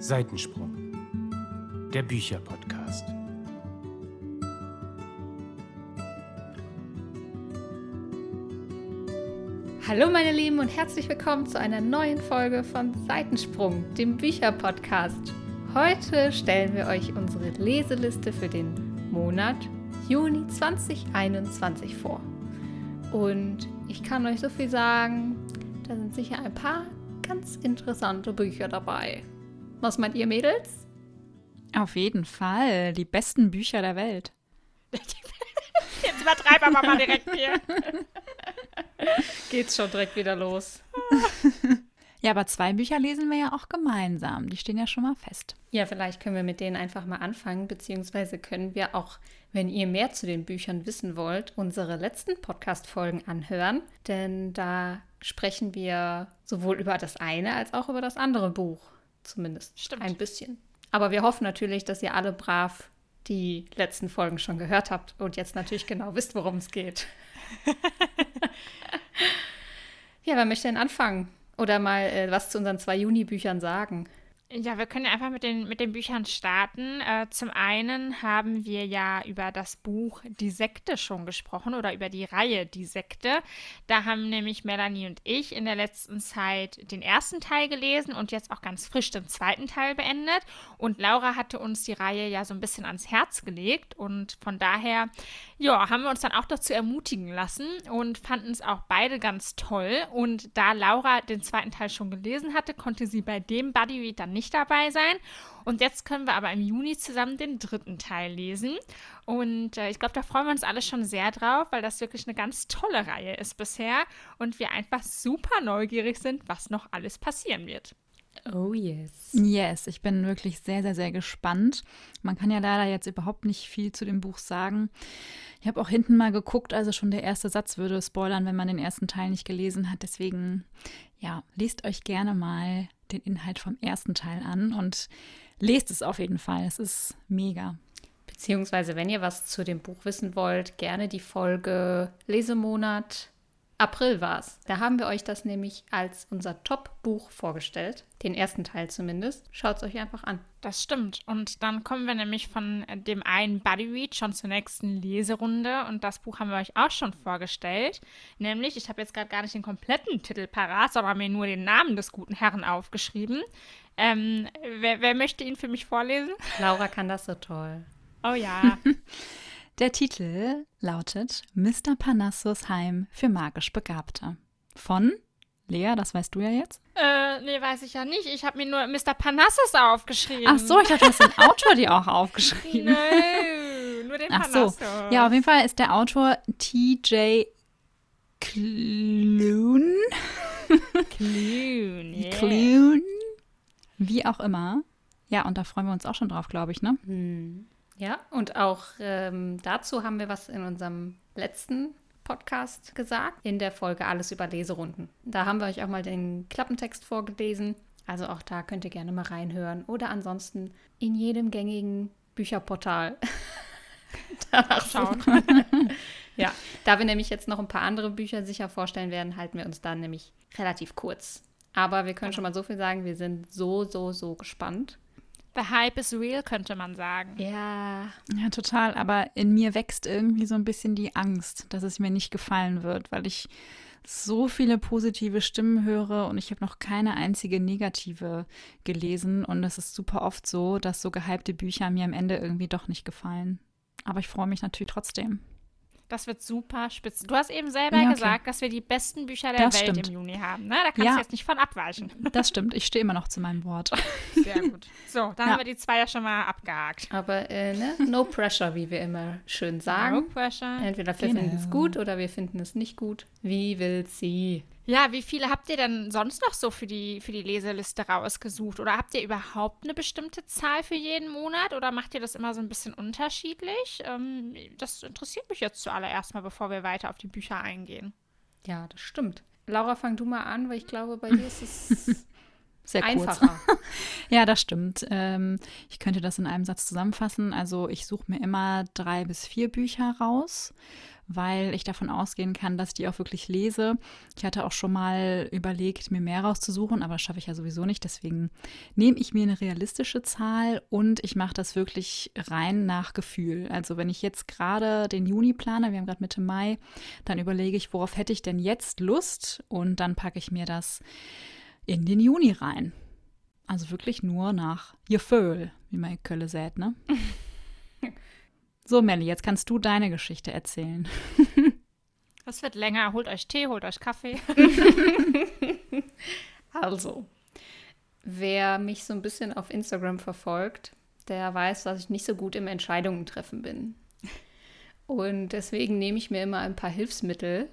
Seitensprung, der Bücherpodcast. Hallo meine Lieben und herzlich willkommen zu einer neuen Folge von Seitensprung, dem Bücherpodcast. Heute stellen wir euch unsere Leseliste für den Monat Juni 2021 vor. Und ich kann euch so viel sagen, da sind sicher ein paar ganz interessante Bücher dabei. Was meint ihr, Mädels? Auf jeden Fall. Die besten Bücher der Welt. Jetzt übertreiben wir mal direkt hier. Geht's schon direkt wieder los. Ja, aber zwei Bücher lesen wir ja auch gemeinsam. Die stehen ja schon mal fest. Ja, vielleicht können wir mit denen einfach mal anfangen, beziehungsweise können wir auch, wenn ihr mehr zu den Büchern wissen wollt, unsere letzten Podcast-Folgen anhören. Denn da sprechen wir sowohl über das eine als auch über das andere Buch. Zumindest Stimmt. ein bisschen. Aber wir hoffen natürlich, dass ihr alle brav die letzten Folgen schon gehört habt und jetzt natürlich genau wisst, worum es geht. ja, wer möchte denn anfangen? Oder mal äh, was zu unseren zwei Juni-Büchern sagen? Ja, wir können ja einfach mit den, mit den Büchern starten. Äh, zum einen haben wir ja über das Buch Die Sekte schon gesprochen oder über die Reihe Die Sekte. Da haben nämlich Melanie und ich in der letzten Zeit den ersten Teil gelesen und jetzt auch ganz frisch den zweiten Teil beendet. Und Laura hatte uns die Reihe ja so ein bisschen ans Herz gelegt und von daher, ja, haben wir uns dann auch dazu ermutigen lassen und fanden es auch beide ganz toll. Und da Laura den zweiten Teil schon gelesen hatte, konnte sie bei dem Buddy dann nicht dabei sein. Und jetzt können wir aber im Juni zusammen den dritten Teil lesen. Und äh, ich glaube, da freuen wir uns alle schon sehr drauf, weil das wirklich eine ganz tolle Reihe ist bisher und wir einfach super neugierig sind, was noch alles passieren wird. Oh yes. Yes, ich bin wirklich sehr, sehr, sehr gespannt. Man kann ja leider jetzt überhaupt nicht viel zu dem Buch sagen. Ich habe auch hinten mal geguckt, also schon der erste Satz würde spoilern, wenn man den ersten Teil nicht gelesen hat. Deswegen, ja, lest euch gerne mal den Inhalt vom ersten Teil an und lest es auf jeden Fall. Es ist mega. Beziehungsweise, wenn ihr was zu dem Buch wissen wollt, gerne die Folge Lesemonat April war es. Da haben wir euch das nämlich als unser Top-Buch vorgestellt. Den ersten Teil zumindest. Schaut es euch einfach an. Das stimmt. Und dann kommen wir nämlich von dem einen Buddy Read schon zur nächsten Leserunde. Und das Buch haben wir euch auch schon vorgestellt. Nämlich, ich habe jetzt gerade gar nicht den kompletten Titel parat, sondern mir nur den Namen des guten Herrn aufgeschrieben. Ähm, wer, wer möchte ihn für mich vorlesen? Laura kann das so toll. Oh ja. Der Titel lautet Mr. Parnassus Heim für magisch Begabte. Von Lea, das weißt du ja jetzt. äh, nee, weiß ich ja nicht. Ich habe mir nur Mr. Panassus aufgeschrieben. Ach so, ich dachte, du hast den Autor dir auch aufgeschrieben. Nö, nur den Ach so. Panassus. Ja, auf jeden Fall ist der Autor TJ Clune. Clune, yeah. Clune. Wie auch immer. Ja, und da freuen wir uns auch schon drauf, glaube ich, ne? Ja, und auch ähm, dazu haben wir was in unserem letzten Podcast gesagt, in der Folge Alles über Leserunden. Da haben wir euch auch mal den Klappentext vorgelesen. Also auch da könnt ihr gerne mal reinhören. Oder ansonsten in jedem gängigen Bücherportal danach Schauen. Ja, da wir nämlich jetzt noch ein paar andere Bücher sicher vorstellen werden, halten wir uns da nämlich relativ kurz. Aber wir können schon mal so viel sagen, wir sind so, so, so gespannt. The Hype is real, könnte man sagen. Ja, Ja, total. Aber in mir wächst irgendwie so ein bisschen die Angst, dass es mir nicht gefallen wird, weil ich so viele positive Stimmen höre und ich habe noch keine einzige negative gelesen. Und es ist super oft so, dass so gehypte Bücher mir am Ende irgendwie doch nicht gefallen. Aber ich freue mich natürlich trotzdem. Das wird super spitze. Du hast eben selber Ja, okay. gesagt, dass wir die besten Bücher der Das Welt stimmt. im Juni haben. Ne? Da kannst Ja. du jetzt nicht von abweichen. Das stimmt, ich stehe immer noch zu meinem Wort. Sehr gut. So, dann Ja. haben wir die zwei ja schon mal abgehakt. aber äh, ne? no pressure, wie wir immer schön No sagen. pressure. Entweder wir Genau. finden es gut oder wir finden es nicht gut. Wie will sie? Ja, wie viele habt ihr denn sonst noch so für die, für die Leseliste rausgesucht? Oder habt ihr überhaupt eine bestimmte Zahl für jeden Monat? Oder macht ihr das immer so ein bisschen unterschiedlich? Ähm, das interessiert mich jetzt zuallererst mal, bevor wir weiter auf die Bücher eingehen. Ja, das stimmt. Laura, fang du mal an, weil ich glaube, bei dir ist es Sehr kurz. einfacher. Ja, das stimmt. Ähm, ich könnte das in einem Satz zusammenfassen. Also ich suche mir immer drei bis vier Bücher raus, weil ich davon ausgehen kann, dass ich die auch wirklich lese. Ich hatte auch schon mal überlegt, mir mehr rauszusuchen, aber das schaffe ich ja sowieso nicht. Deswegen nehme ich mir eine realistische Zahl und ich mache das wirklich rein nach Gefühl. Also wenn ich jetzt gerade den Juni plane, wir haben gerade Mitte Mai, dann überlege ich, worauf hätte ich denn jetzt Lust und dann packe ich mir das in den Juni rein. Also wirklich nur nach Gefühl, wie man in Kölle sät, ne? So, Melli, jetzt kannst du deine Geschichte erzählen. Das wird länger. Holt euch Tee, holt euch Kaffee. Also, wer mich so ein bisschen auf Instagram verfolgt, der weiß, dass ich nicht so gut im Entscheidungen treffen bin. Und deswegen nehme ich mir immer ein paar Hilfsmittel,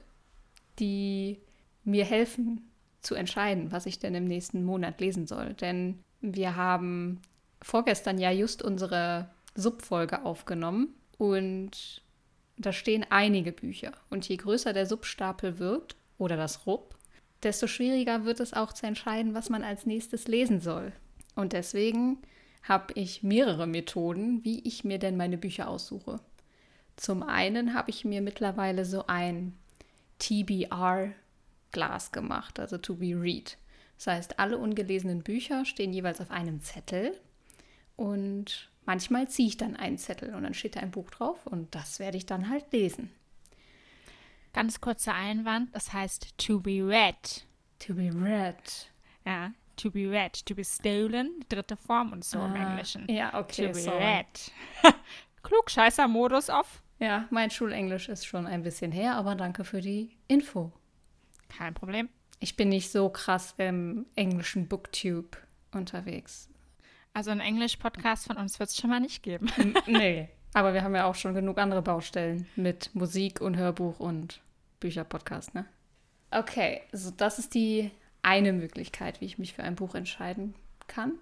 die mir helfen zu entscheiden, was ich denn im nächsten Monat lesen soll. Denn wir haben vorgestern ja just unsere Subfolge aufgenommen und da stehen einige Bücher. Und je größer der Substapel wird oder das Rub, desto schwieriger wird es auch zu entscheiden, was man als nächstes lesen soll. Und deswegen habe ich mehrere Methoden, wie ich mir denn meine Bücher aussuche. Zum einen habe ich mir mittlerweile so ein TBR-Glas gemacht, also to be read. Das heißt, alle ungelesenen Bücher stehen jeweils auf einem Zettel und manchmal ziehe ich dann einen Zettel und dann steht da ein Buch drauf und das werde ich dann halt lesen. Ganz kurzer Einwand, das heißt to be read. To be read. Ja, to be read, to be stolen, dritte Form und so im Ah, Englischen. Ja, okay. to be sorry. read. Klugscheißer-Modus auf. Ja, mein Schulenglisch ist schon ein bisschen her, aber danke für die Info. Kein Problem. Ich bin nicht so krass im englischen Booktube unterwegs. Also einen Englisch-Podcast von uns wird es schon mal nicht geben. Nee. Aber wir haben ja auch schon genug andere Baustellen mit Musik und Hörbuch und Bücherpodcast, ne? Okay, also das ist die eine Möglichkeit, wie ich mich für ein Buch entscheiden kann.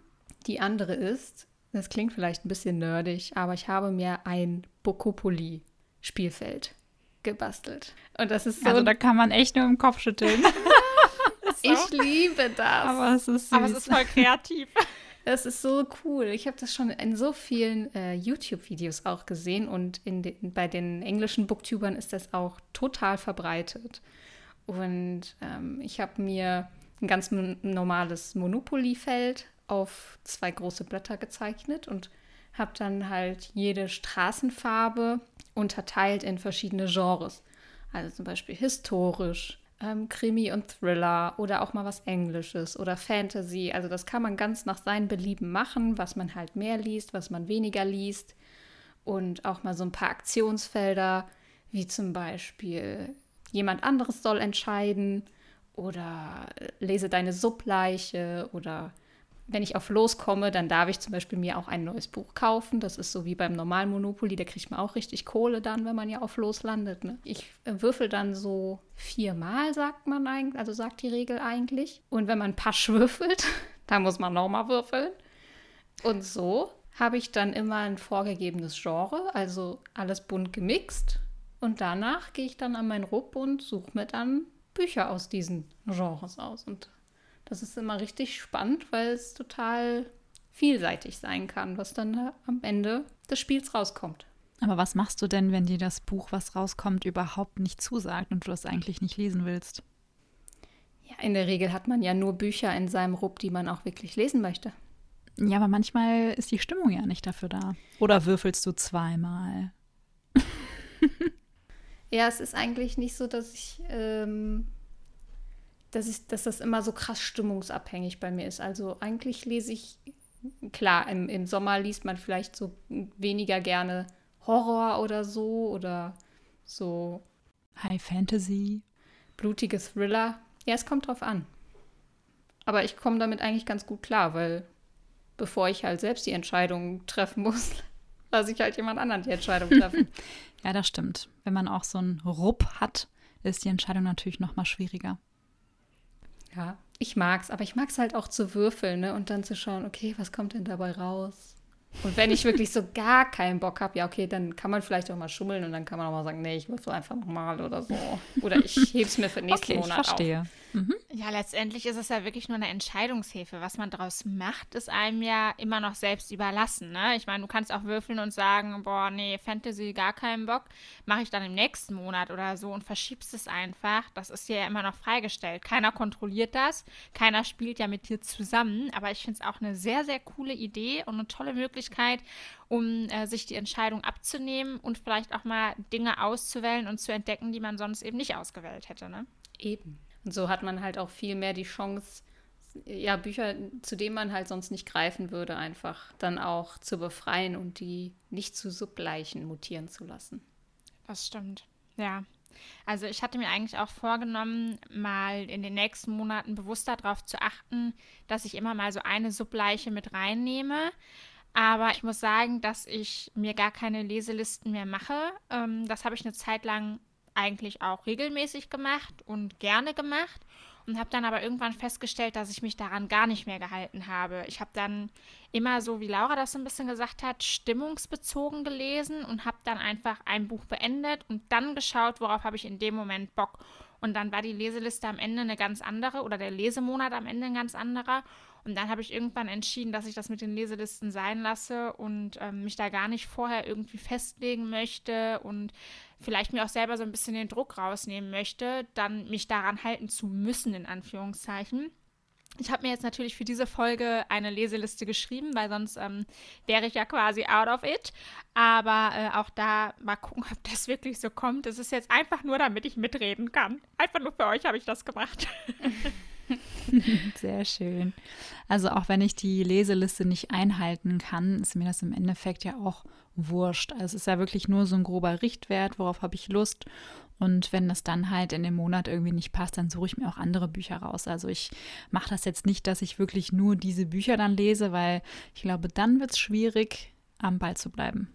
Die andere ist, das klingt vielleicht ein bisschen nerdig, aber ich habe mir ein Bokopoli-Spielfeld gebastelt. Und das ist so. Also da kann man echt nur im Kopf schütteln. ich liebe das. Aber es ist süß. Aber es ist voll kreativ. Das ist so cool. Ich habe das schon in so vielen äh, YouTube-Videos auch gesehen und den, bei den englischen Booktubern ist das auch total verbreitet. Und ähm, ich habe mir ein ganz normales Monopoly-Feld auf zwei große Blätter gezeichnet und habe dann halt jede Straßenfarbe unterteilt in verschiedene Genres. Also zum Beispiel historisch, ähm, Krimi und Thriller oder auch mal was Englisches oder Fantasy. Also das kann man ganz nach seinem Belieben machen, was man halt mehr liest, was man weniger liest. Und auch mal so ein paar Aktionsfelder, wie zum Beispiel jemand anderes soll entscheiden oder äh, lese deine Subleiche oder wenn ich auf Los komme, dann darf ich zum Beispiel mir auch ein neues Buch kaufen. Das ist so wie beim normalen Monopoly, da kriegt man auch richtig Kohle dann, wenn man ja auf Los landet. Ne? Ich äh, würfel dann so viermal, sagt man eigentlich, also sagt die Regel eigentlich. Und wenn man Pasch würfelt, dann muss man nochmal würfeln. Und so habe ich dann immer ein vorgegebenes Genre, also alles bunt gemixt. Und danach gehe ich dann an meinen Rupp und suche mir dann Bücher aus diesen Genres aus. Und das ist immer richtig spannend, weil es total vielseitig sein kann, was dann da am Ende des Spiels rauskommt. Aber was machst du denn, wenn dir das Buch, was rauskommt, überhaupt nicht zusagt und du das eigentlich nicht lesen willst? Ja, in der Regel hat man ja nur Bücher in seinem Rupp, die man auch wirklich lesen möchte. Ja, aber manchmal ist die Stimmung ja nicht dafür da. Oder würfelst du zweimal? Ja, es ist eigentlich nicht so, dass ich, ähm, dass ich, dass das immer so krass stimmungsabhängig bei mir ist. Also eigentlich lese ich, klar, im, im Sommer liest man vielleicht so weniger gerne Horror oder so oder so High Fantasy. blutige Thriller. Ja, es kommt drauf an. Aber ich komme damit eigentlich ganz gut klar, weil bevor ich halt selbst die Entscheidung treffen muss, lasse ich halt jemand anderen die Entscheidung treffen. Ja, das stimmt. Wenn man auch so einen Rupp hat, ist die Entscheidung natürlich noch mal schwieriger. Ja, ich mag's, aber ich mag's halt auch zu würfeln, ne? Und dann zu schauen, okay, was kommt denn dabei raus? Und wenn ich wirklich so gar keinen Bock habe, ja, okay, dann kann man vielleicht auch mal schummeln und dann kann man auch mal sagen, nee, ich würfel einfach nochmal oder so. Oder ich heb's mir für nächsten okay, Monat ich verstehe. auf. Mhm. Ja, letztendlich ist es ja wirklich nur eine Entscheidungshilfe. Was man daraus macht, ist einem ja immer noch selbst überlassen. Ne? Ich meine, du kannst auch würfeln und sagen, boah, nee, Fantasy gar keinen Bock, mache ich dann im nächsten Monat oder so und verschiebst es einfach. Das ist dir ja immer noch freigestellt. Keiner kontrolliert das, keiner spielt ja mit dir zusammen. Aber ich finde es auch eine sehr, sehr coole Idee und eine tolle Möglichkeit, um äh, sich die Entscheidung abzunehmen und vielleicht auch mal Dinge auszuwählen und zu entdecken, die man sonst eben nicht ausgewählt hätte. Ne? Eben. Und so hat man halt auch viel mehr die Chance, ja, Bücher, zu denen man halt sonst nicht greifen würde, einfach dann auch zu befreien und die nicht zu Subleichen mutieren zu lassen. Das stimmt. Ja. Also ich hatte mir eigentlich auch vorgenommen, mal in den nächsten Monaten bewusster darauf zu achten, dass ich immer mal so eine Subleiche mit reinnehme. Aber ich muss sagen, dass ich mir gar keine Leselisten mehr mache. Ähm, das habe ich eine Zeit lang eigentlich auch regelmäßig gemacht und gerne gemacht und habe dann aber irgendwann festgestellt, dass ich mich daran gar nicht mehr gehalten habe. Ich habe dann immer so, wie Laura das so ein bisschen gesagt hat, stimmungsbezogen gelesen und habe dann einfach ein Buch beendet und dann geschaut, worauf habe ich in dem Moment Bock. Und dann war die Leseliste am Ende eine ganz andere oder der Lesemonat am Ende ein ganz anderer. Und dann habe ich irgendwann entschieden, dass ich das mit den Leselisten sein lasse und ähm, mich da gar nicht vorher irgendwie festlegen möchte und vielleicht mir auch selber so ein bisschen den Druck rausnehmen möchte, dann mich daran halten zu müssen, in Anführungszeichen. Ich habe mir jetzt natürlich für diese Folge eine Leseliste geschrieben, weil sonst ähm, wäre ich ja quasi out of it. Aber äh, auch da mal gucken, ob das wirklich so kommt. Es ist jetzt einfach nur, damit ich mitreden kann. Einfach nur für euch habe ich das gemacht. Sehr schön. Also auch wenn ich die Leseliste nicht einhalten kann, ist mir das im Endeffekt ja auch wurscht. Also es ist ja wirklich nur so ein grober Richtwert, worauf habe ich Lust. Und wenn das dann halt in dem Monat irgendwie nicht passt, dann suche ich mir auch andere Bücher raus. Also ich mache das jetzt nicht, dass ich wirklich nur diese Bücher dann lese, weil ich glaube, dann wird es schwierig, am Ball zu bleiben.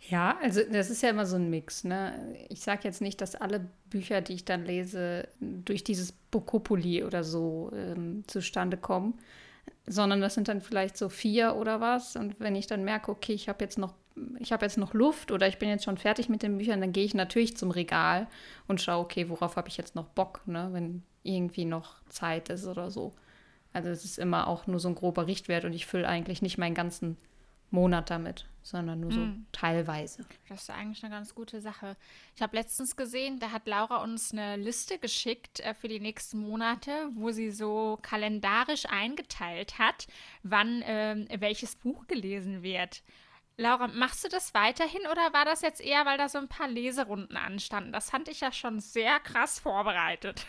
Ja, also das ist ja immer so ein Mix. Ne? Ich sage jetzt nicht, dass alle Bücher, die ich dann lese, durch dieses Bokopoli oder so ähm, zustande kommen, sondern das sind dann vielleicht so vier oder was. Und wenn ich dann merke, okay, ich habe jetzt noch, ich habe jetzt noch Luft oder ich bin jetzt schon fertig mit den Büchern, dann gehe ich natürlich zum Regal und schaue, okay, worauf habe ich jetzt noch Bock, ne? wenn irgendwie noch Zeit ist oder so. Also es ist immer auch nur so ein grober Richtwert und ich fülle eigentlich nicht meinen ganzen Monat damit, sondern nur so mm. teilweise. Das ist eigentlich eine ganz gute Sache. Ich habe letztens gesehen, da hat Laura uns eine Liste geschickt äh, für die nächsten Monate, wo sie so kalendarisch eingeteilt hat, wann äh, welches Buch gelesen wird. Laura, machst du das weiterhin oder war das jetzt eher, weil da so ein paar Leserunden anstanden? Das fand ich ja schon sehr krass vorbereitet.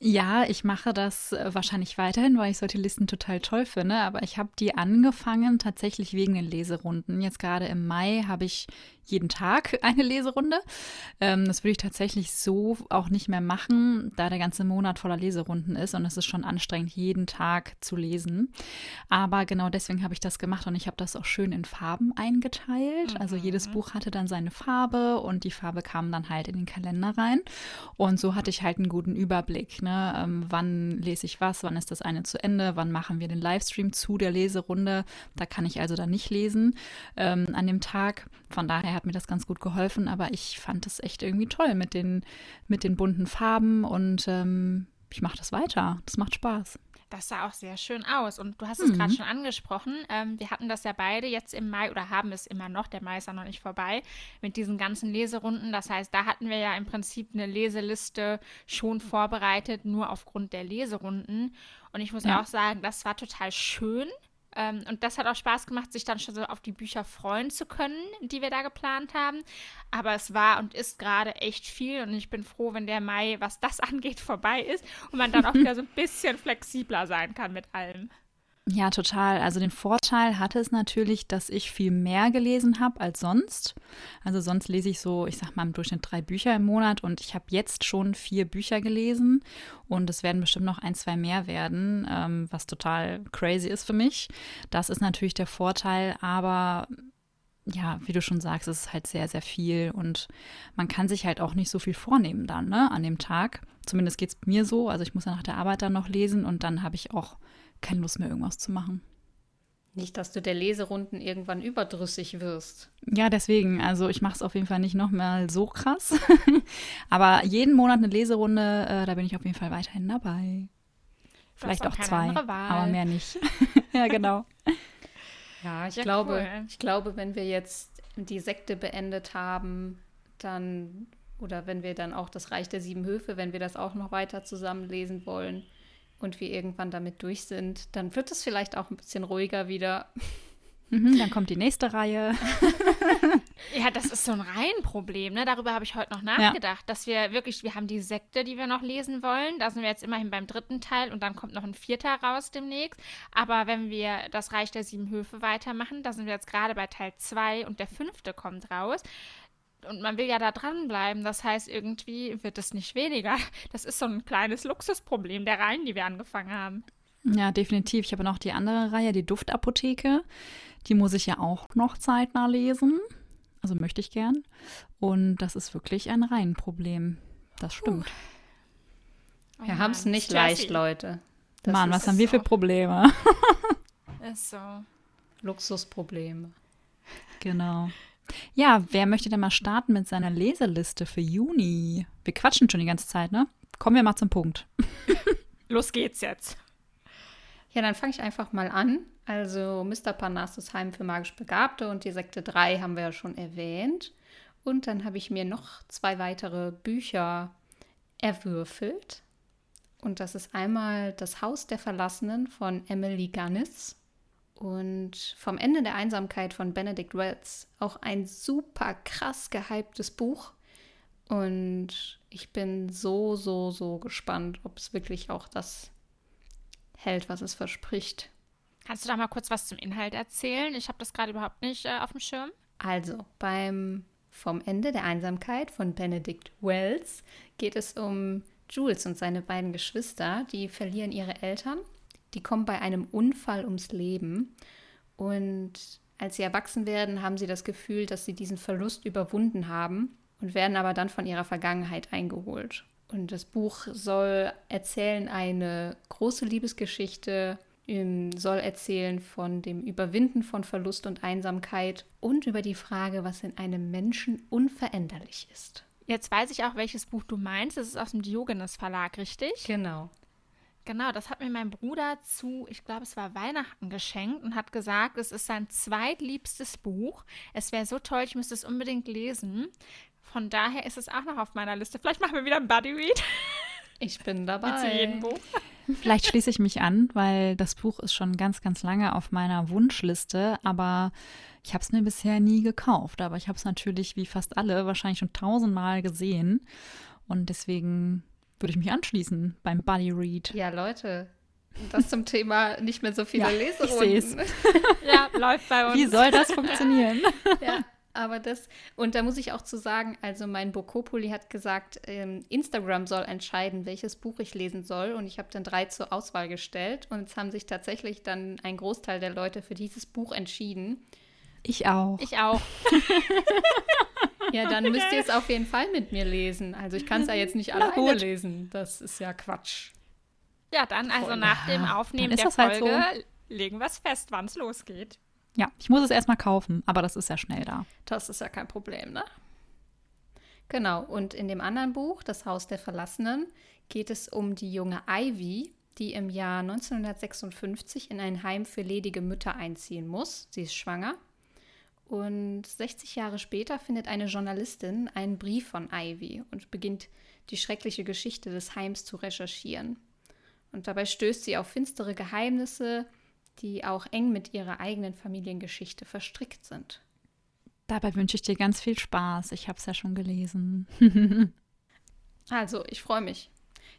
Ja, ich mache das äh, wahrscheinlich weiterhin, weil ich solche Listen total toll finde. Aber ich habe die angefangen tatsächlich wegen den Leserunden. Jetzt gerade im Mai habe ich jeden Tag eine Leserunde. Ähm, das würde ich tatsächlich so auch nicht mehr machen, da der ganze Monat voller Leserunden ist und es ist schon anstrengend, jeden Tag zu lesen. Aber genau deswegen habe ich das gemacht und ich habe das auch schön in Farben eingeteilt. Mhm. Also jedes Buch hatte dann seine Farbe und die Farbe kam dann halt in den Kalender rein. Und so hatte ich halt einen guten Überblick. Ne? Ähm, wann lese ich was, wann ist das eine zu Ende, wann machen wir den Livestream zu der Leserunde. Da kann ich also dann nicht lesen ähm, an dem Tag. Von daher hat mir das ganz gut geholfen, aber ich fand es echt irgendwie toll mit den, mit den bunten Farben und ähm, ich mache das weiter. Das macht Spaß. Das sah auch sehr schön aus. Und du hast es mhm. gerade schon angesprochen. Ähm, wir hatten das ja beide jetzt im Mai oder haben es immer noch. Der Mai ist ja noch nicht vorbei mit diesen ganzen Leserunden. Das heißt, da hatten wir ja im Prinzip eine Leseliste schon vorbereitet, nur aufgrund der Leserunden. Und ich muss ja. auch sagen, das war total schön. Ähm, und das hat auch Spaß gemacht, sich dann schon so auf die Bücher freuen zu können, die wir da geplant haben. Aber es war und ist gerade echt viel und ich bin froh, wenn der Mai, was das angeht, vorbei ist und man dann auch wieder so ein bisschen flexibler sein kann mit allem. Ja, total. Also den Vorteil hatte es natürlich, dass ich viel mehr gelesen habe als sonst. Also sonst lese ich so, ich sag mal im Durchschnitt drei Bücher im Monat und ich habe jetzt schon vier Bücher gelesen und es werden bestimmt noch ein, zwei mehr werden, ähm, was total crazy ist für mich. Das ist natürlich der Vorteil, aber ja, wie du schon sagst, es ist halt sehr, sehr viel und man kann sich halt auch nicht so viel vornehmen dann, ne, an dem Tag. Zumindest geht es mir so. Also ich muss ja nach der Arbeit dann noch lesen und dann habe ich auch keine Lust mehr, irgendwas zu machen. Nicht, dass du der Leserunden irgendwann überdrüssig wirst. Ja, deswegen. Also ich mache es auf jeden Fall nicht noch mal so krass. Aber jeden Monat eine Leserunde, äh, da bin ich auf jeden Fall weiterhin dabei. Vielleicht auch zwei, aber mehr nicht. ja, genau. Ja, ich ja, glaube, cool. ich glaube, wenn wir jetzt die Sekte beendet haben, dann oder wenn wir dann auch das Reich der sieben Höfe, wenn wir das auch noch weiter zusammen lesen wollen und wir irgendwann damit durch sind, dann wird es vielleicht auch ein bisschen ruhiger wieder. Mhm, dann kommt die nächste Reihe. ja, das ist so ein Reihenproblem. Ne? Darüber habe ich heute noch nachgedacht, ja. dass wir wirklich, wir haben die Sekte, die wir noch lesen wollen. Da sind wir jetzt immerhin beim dritten Teil und dann kommt noch ein vierter raus demnächst. Aber wenn wir das Reich der sieben Höfe weitermachen, da sind wir jetzt gerade bei Teil 2 und der fünfte kommt raus. Und man will ja da dranbleiben. Das heißt, irgendwie wird es nicht weniger. Das ist so ein kleines Luxusproblem der Reihen, die wir angefangen haben. Ja, definitiv. Ich habe noch die andere Reihe, die Duftapotheke. Die muss ich ja auch noch zeitnah lesen. Also möchte ich gern. Und das ist wirklich ein Reihenproblem. Das stimmt. Oh wir haben es nicht leicht, Leute. Das Mann, was haben wir für Probleme? ist so. Luxusprobleme. Genau. Ja, wer möchte denn mal starten mit seiner Leseliste für Juni? Wir quatschen schon die ganze Zeit, ne? Kommen wir mal zum Punkt. Los geht's jetzt. Ja, dann fange ich einfach mal an. Also Mr. Parnassus Heim für magisch Begabte und die Sekte 3 haben wir ja schon erwähnt. Und dann habe ich mir noch zwei weitere Bücher erwürfelt. Und das ist einmal Das Haus der Verlassenen von Emily Gunnis und vom Ende der Einsamkeit von Benedict Wells. Auch ein super krass gehyptes Buch. Und ich bin so, so, so gespannt, ob es wirklich auch das hält, was es verspricht. Kannst du da mal kurz was zum Inhalt erzählen? Ich habe das gerade überhaupt nicht äh, auf dem Schirm. Also, beim Vom Ende der Einsamkeit von Benedict Wells geht es um Jules und seine beiden Geschwister, die verlieren ihre Eltern die kommen bei einem Unfall ums Leben. Und als sie erwachsen werden, haben sie das Gefühl, dass sie diesen Verlust überwunden haben und werden aber dann von ihrer Vergangenheit eingeholt. Und das Buch soll erzählen eine große Liebesgeschichte, ähm, soll erzählen von dem Überwinden von Verlust und Einsamkeit und über die Frage, was in einem Menschen unveränderlich ist. Jetzt weiß ich auch, welches Buch du meinst. Das ist aus dem Diogenes Verlag, richtig? Genau. Genau, das hat mir mein Bruder zu, ich glaube, es war Weihnachten geschenkt und hat gesagt, es ist sein zweitliebstes Buch. Es wäre so toll, ich müsste es unbedingt lesen. Von daher ist es auch noch auf meiner Liste. Vielleicht machen wir wieder ein Buddy Read. Ich bin dabei. Wie zu jedem Buch. Vielleicht schließe ich mich an, weil das Buch ist schon ganz, ganz lange auf meiner Wunschliste, aber ich habe es mir bisher nie gekauft. Aber ich habe es natürlich, wie fast alle, wahrscheinlich schon tausendmal gesehen. Und deswegen würde ich mich anschließen beim Buddy Read. Ja, Leute, das zum Thema nicht mehr so viele ja, Leserunden. ja, läuft bei uns. Wie soll das funktionieren? ja, aber das, und da muss ich auch zu sagen, also mein Bokopoli hat gesagt, ähm, Instagram soll entscheiden, welches Buch ich lesen soll. Und ich habe dann drei zur Auswahl gestellt. Und es haben sich tatsächlich dann ein Großteil der Leute für dieses Buch entschieden. Ich auch. Ich auch. ja, dann müsst ihr es auf jeden Fall mit mir lesen. Also ich kann es ja jetzt nicht alleine gut. lesen. Das ist ja Quatsch. Ja, dann also Voll. nach dem Aufnehmen der Folge halt so. legen wir es fest, wann es losgeht. Ja, ich muss es erstmal kaufen, aber das ist ja schnell da. Das ist ja kein Problem, ne? Genau, und in dem anderen Buch, Das Haus der Verlassenen, geht es um die junge Ivy, die im Jahr 1956 in ein Heim für ledige Mütter einziehen muss. Sie ist schwanger und 60 Jahre später findet eine Journalistin einen Brief von Ivy und beginnt die schreckliche Geschichte des Heims zu recherchieren. Und dabei stößt sie auf finstere Geheimnisse, die auch eng mit ihrer eigenen Familiengeschichte verstrickt sind. Dabei wünsche ich dir ganz viel Spaß. Ich habe es ja schon gelesen. also, ich freue mich.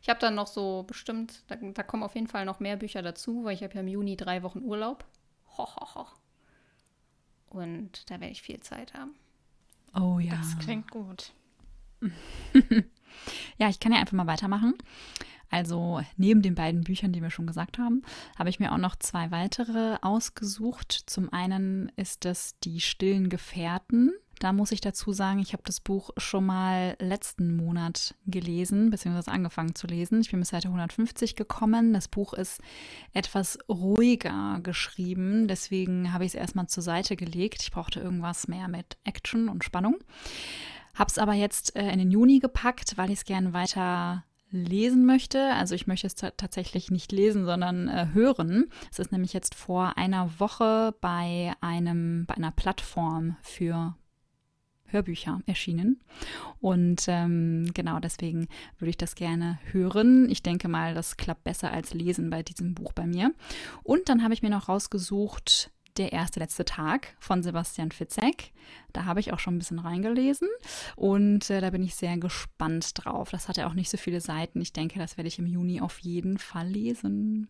Ich habe dann noch so bestimmt, da, da, kommen auf jeden Fall noch mehr Bücher dazu, weil ich habe ja im Juni drei Wochen Urlaub. Ho, ho, ho. Und da werde ich viel Zeit haben. Oh ja. Das klingt gut. ja, ich kann ja einfach mal weitermachen. Also neben den beiden Büchern, die wir schon gesagt haben, habe ich mir auch noch zwei weitere ausgesucht. Zum einen ist das Die stillen Gefährten Da muss ich dazu sagen, ich habe das Buch schon mal letzten Monat gelesen, beziehungsweise angefangen zu lesen. Ich bin bis Seite 150 gekommen. Das Buch ist etwas ruhiger geschrieben, deswegen habe ich es erstmal zur Seite gelegt. Ich brauchte irgendwas mehr mit Action und Spannung. Habe es aber jetzt äh, in den Juni gepackt, weil ich es gerne weiter lesen möchte. Also ich möchte es tatsächlich nicht lesen, sondern äh, hören. Es ist nämlich jetzt vor einer Woche bei einem bei einer Plattform für Hörbücher erschienen. Und ähm, genau deswegen würde ich das gerne hören. Ich denke mal, das klappt besser als lesen bei diesem Buch bei mir. Und dann habe ich mir noch rausgesucht der erste letzte Tag von Sebastian Fitzek. Da habe ich auch schon ein bisschen reingelesen und äh, da bin ich sehr gespannt drauf. Das hat ja auch nicht so viele Seiten. Ich denke, das werde ich im Juni auf jeden Fall lesen.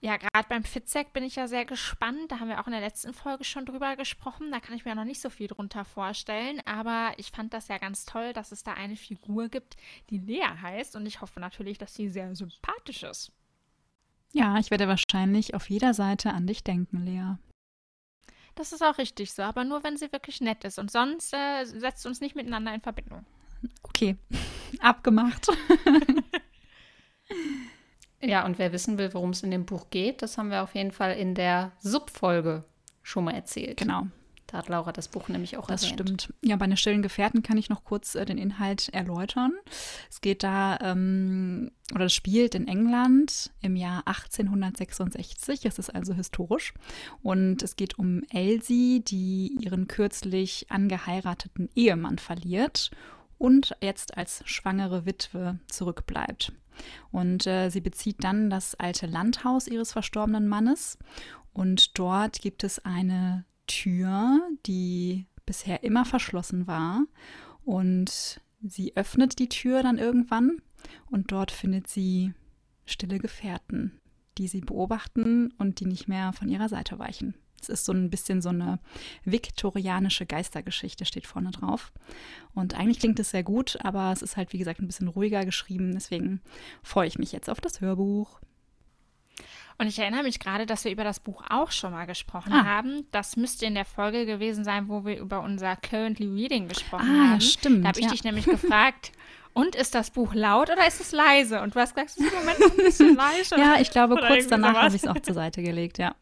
Ja, gerade beim Fitzek bin ich ja sehr gespannt. Da haben wir auch in der letzten Folge schon drüber gesprochen. Da kann ich mir noch nicht so viel drunter vorstellen. Aber ich fand das ja ganz toll, dass es da eine Figur gibt, die Lea heißt. Und ich hoffe natürlich, dass sie sehr sympathisch ist. Ja, ich werde wahrscheinlich auf jeder Seite an dich denken, Lea. Das ist auch richtig so, aber nur wenn sie wirklich nett ist. Und sonst äh, setzt uns nicht miteinander in Verbindung. Okay, abgemacht. Ja, und wer wissen will, worum es in dem Buch geht, das haben wir auf jeden Fall in der Subfolge schon mal erzählt. Genau. Da hat Laura das Buch nämlich auch das erwähnt. Das stimmt. Ja, bei den stillen Gefährten kann ich noch kurz äh, den Inhalt erläutern. Es geht da, ähm, oder es spielt in England im Jahr 1866. Es ist also historisch. Und es geht um Elsie, die ihren kürzlich angeheirateten Ehemann verliert und jetzt als schwangere Witwe zurückbleibt. Und äh, sie bezieht dann das alte Landhaus ihres verstorbenen Mannes. Und dort gibt es eine Tür, die bisher immer verschlossen war. Und sie öffnet die Tür dann irgendwann und dort findet sie stille Gefährten, die sie beobachten und die nicht mehr von ihrer Seite weichen. Es ist so ein bisschen so eine viktorianische Geistergeschichte, steht vorne drauf. Und eigentlich klingt es sehr gut, aber es ist halt, wie gesagt, ein bisschen ruhiger geschrieben. Deswegen freue ich mich jetzt auf das Hörbuch. Und ich erinnere mich gerade, dass wir über das Buch auch schon mal gesprochen ah. haben. Das müsste in der Folge gewesen sein, wo wir über unser Currently Reading gesprochen ah, haben. Ja, stimmt. Da habe ich ja. dich nämlich gefragt, und ist das Buch laut oder ist es leise? Und du hast gesagt, es ist im Moment ein bisschen leise. ja, ich glaube, kurz danach habe ich es auch zur Seite gelegt, ja.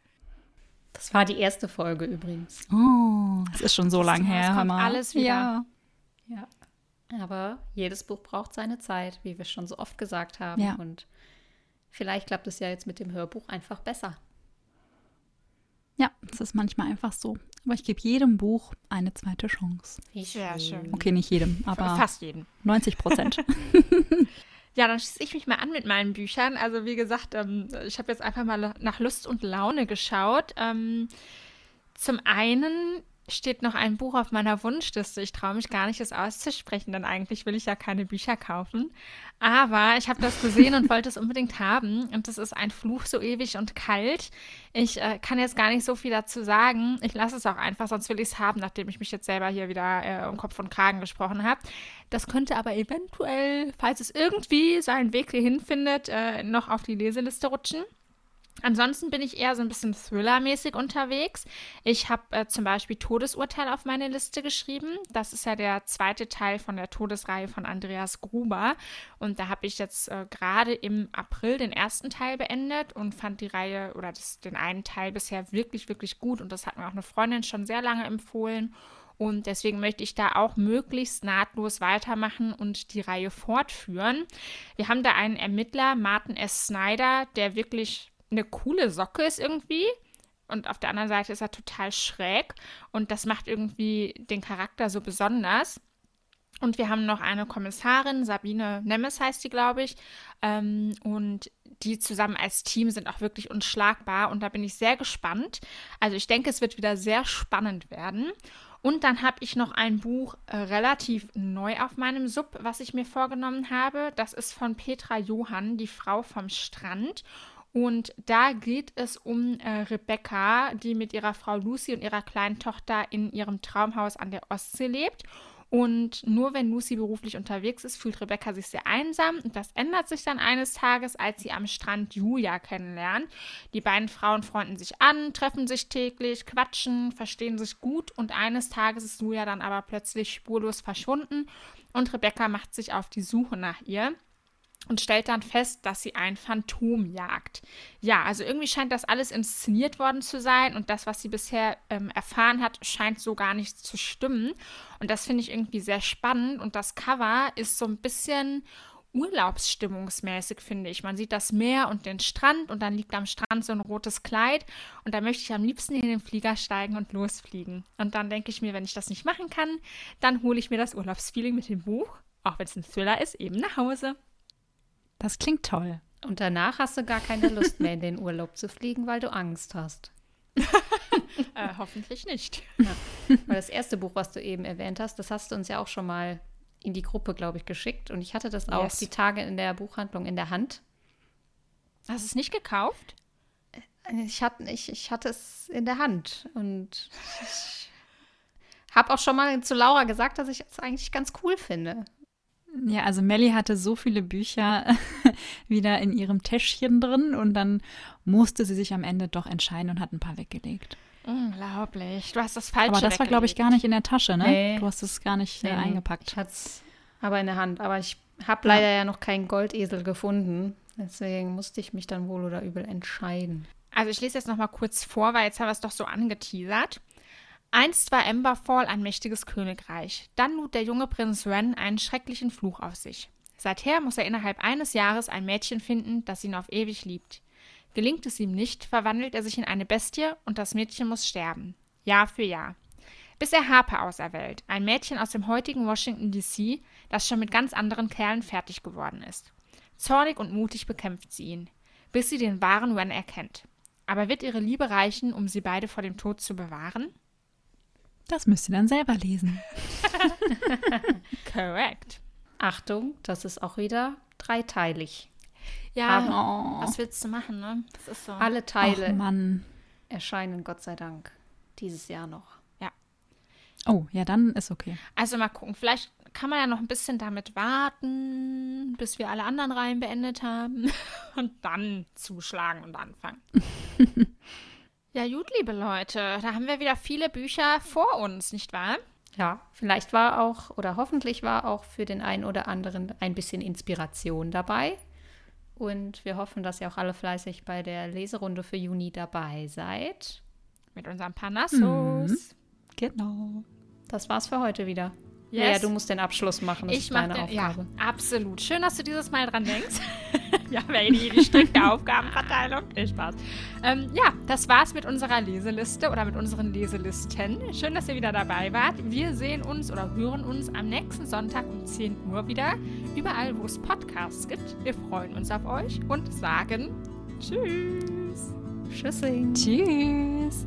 Das war die erste Folge übrigens. Oh, es ist schon so lang her. Kommt alles wieder. Ja. ja. Aber jedes Buch braucht seine Zeit, wie wir schon so oft gesagt haben. Ja. Und vielleicht klappt es ja jetzt mit dem Hörbuch einfach besser. Ja, es ist manchmal einfach so. Aber ich gebe jedem Buch eine zweite Chance. Sehr schön. Okay, nicht jedem, aber fast jedem. 90 Prozent. Ja, dann schließe ich mich mal an mit meinen Büchern. Also wie gesagt, ähm, ich habe jetzt einfach mal nach Lust und Laune geschaut. Ähm, zum einen steht noch ein Buch auf meiner Wunschliste. Ich traue mich gar nicht, das auszusprechen, denn eigentlich will ich ja keine Bücher kaufen. Aber ich habe das gesehen und wollte es unbedingt haben. Und das ist ein Fluch so ewig und kalt. Ich äh, kann jetzt gar nicht so viel dazu sagen. Ich lasse es auch einfach, sonst will ich es haben, nachdem ich mich jetzt selber hier wieder äh, um Kopf und Kragen gesprochen habe. Das könnte aber eventuell, falls es irgendwie seinen Weg hierhin findet, äh, noch auf die Leseliste rutschen. Ansonsten bin ich eher so ein bisschen Thriller-mäßig unterwegs. Ich habe äh, zum Beispiel Todesurteil auf meine Liste geschrieben. Das ist ja der zweite Teil von der Todesreihe von Andreas Gruber. Und da habe ich jetzt äh, gerade im April den ersten Teil beendet und fand die Reihe oder das, den einen Teil bisher wirklich, wirklich gut. Und das hat mir auch eine Freundin schon sehr lange empfohlen. Und deswegen möchte ich da auch möglichst nahtlos weitermachen und die Reihe fortführen. Wir haben da einen Ermittler, Martin S. Snyder, der wirklich eine coole Socke ist irgendwie. Und auf der anderen Seite ist er total schräg. Und das macht irgendwie den Charakter so besonders. Und wir haben noch eine Kommissarin, Sabine Nemes heißt die, glaube ich. Ähm, und die zusammen als Team sind auch wirklich unschlagbar. Und da bin ich sehr gespannt. Also ich denke, es wird wieder sehr spannend werden. Und dann habe ich noch ein Buch äh, relativ neu auf meinem Sub, was ich mir vorgenommen habe. Das ist von Petra Johann, die Frau vom Strand. Und da geht es um äh, Rebecca, die mit ihrer Frau Lucy und ihrer kleinen Tochter in ihrem Traumhaus an der Ostsee lebt. Und nur wenn Lucy beruflich unterwegs ist, fühlt Rebecca sich sehr einsam. Und das ändert sich dann eines Tages, als sie am Strand Julia kennenlernt. Die beiden Frauen freunden sich an, treffen sich täglich, quatschen, verstehen sich gut. Und eines Tages ist Julia dann aber plötzlich spurlos verschwunden. Und Rebecca macht sich auf die Suche nach ihr und stellt dann fest, dass sie ein Phantom jagt. Ja, also irgendwie scheint das alles inszeniert worden zu sein und das, was sie bisher ähm, erfahren hat, scheint so gar nicht zu stimmen. Und das finde ich irgendwie sehr spannend und das Cover ist so ein bisschen urlaubsstimmungsmäßig, finde ich. Man sieht das Meer und den Strand und dann liegt am Strand so ein rotes Kleid und da möchte ich am liebsten in den Flieger steigen und losfliegen. Und dann denke ich mir, wenn ich das nicht machen kann, dann hole ich mir das Urlaubsfeeling mit dem Buch, auch wenn es ein Thriller ist, eben nach Hause. Das klingt toll. Und danach hast du gar keine Lust mehr in den Urlaub zu fliegen, weil du Angst hast. äh, hoffentlich nicht. Ja. Weil das erste Buch, was du eben erwähnt hast, das hast du uns ja auch schon mal in die Gruppe, glaube ich, geschickt. Und ich hatte das auch Yes. die Tage in der Buchhandlung in der Hand. Hast du es nicht gekauft? Ich hatte, ich, ich hatte es in der Hand. Und ich habe auch schon mal zu Laura gesagt, dass ich es eigentlich ganz cool finde. Ja, also Melly hatte so viele Bücher wieder in ihrem Täschchen drin und dann musste sie sich am Ende doch entscheiden und hat ein paar weggelegt. Unglaublich. Du hast das falsche Aber das war, glaube ich, gar nicht in der Tasche, ne? Nee. Du hast es gar nicht äh, Nee, nee. eingepackt. Ich hatte es aber in der Hand. Aber ich habe leider ja noch keinen Goldesel gefunden. Deswegen musste ich mich dann wohl oder übel entscheiden. Also ich lese jetzt noch mal kurz vor, weil jetzt haben wir es doch so angeteasert. Einst war Emberfall ein mächtiges Königreich. Dann lud der junge Prinz Ren einen schrecklichen Fluch auf sich. Seither muss er innerhalb eines Jahres ein Mädchen finden, das ihn auf ewig liebt. Gelingt es ihm nicht, verwandelt er sich in eine Bestie und das Mädchen muss sterben. Jahr für Jahr. Bis er Harper auserwählt, ein Mädchen aus dem heutigen Washington DC, das schon mit ganz anderen Kerlen fertig geworden ist. Zornig und mutig bekämpft sie ihn, bis sie den wahren Ren erkennt. Aber wird ihre Liebe reichen, um sie beide vor dem Tod zu bewahren? Das müsst ihr dann selber lesen. Correct. Achtung, das ist auch wieder dreiteilig. Ja, Oh. was willst du machen, ne? Das ist so. Alle Ach, Teile Mann. erscheinen, Gott sei Dank, dieses Jahr noch. Oh, ja, dann ist okay. Also mal gucken, vielleicht kann man ja noch ein bisschen damit warten, bis wir alle anderen Reihen beendet haben und dann zuschlagen und anfangen. ja, gut, liebe Leute, da haben wir wieder viele Bücher vor uns, nicht wahr? Ja, vielleicht war auch oder hoffentlich war auch für den einen oder anderen ein bisschen Inspiration dabei. Und wir hoffen, dass ihr auch alle fleißig bei der Leserunde für Juni dabei seid. Mit unserem Panassus. Genau. Das war's für heute wieder. Yes. Ja, ja, du musst den Abschluss machen. Das Ich ist deine den, ja, Aufgabe. absolut. Schön, dass du dieses Mal dran denkst. ja, Lady, die strikte Aufgabenverteilung. Nee, Spaß. Ähm, ja, das war's mit unserer Leseliste oder mit unseren Leselisten. Schön, dass ihr wieder dabei wart. Wir sehen uns oder hören uns am nächsten Sonntag um 10 Uhr wieder. Überall, wo es Podcasts gibt. Wir freuen uns auf euch und sagen Tschüss. Tschüssing. Tschüss.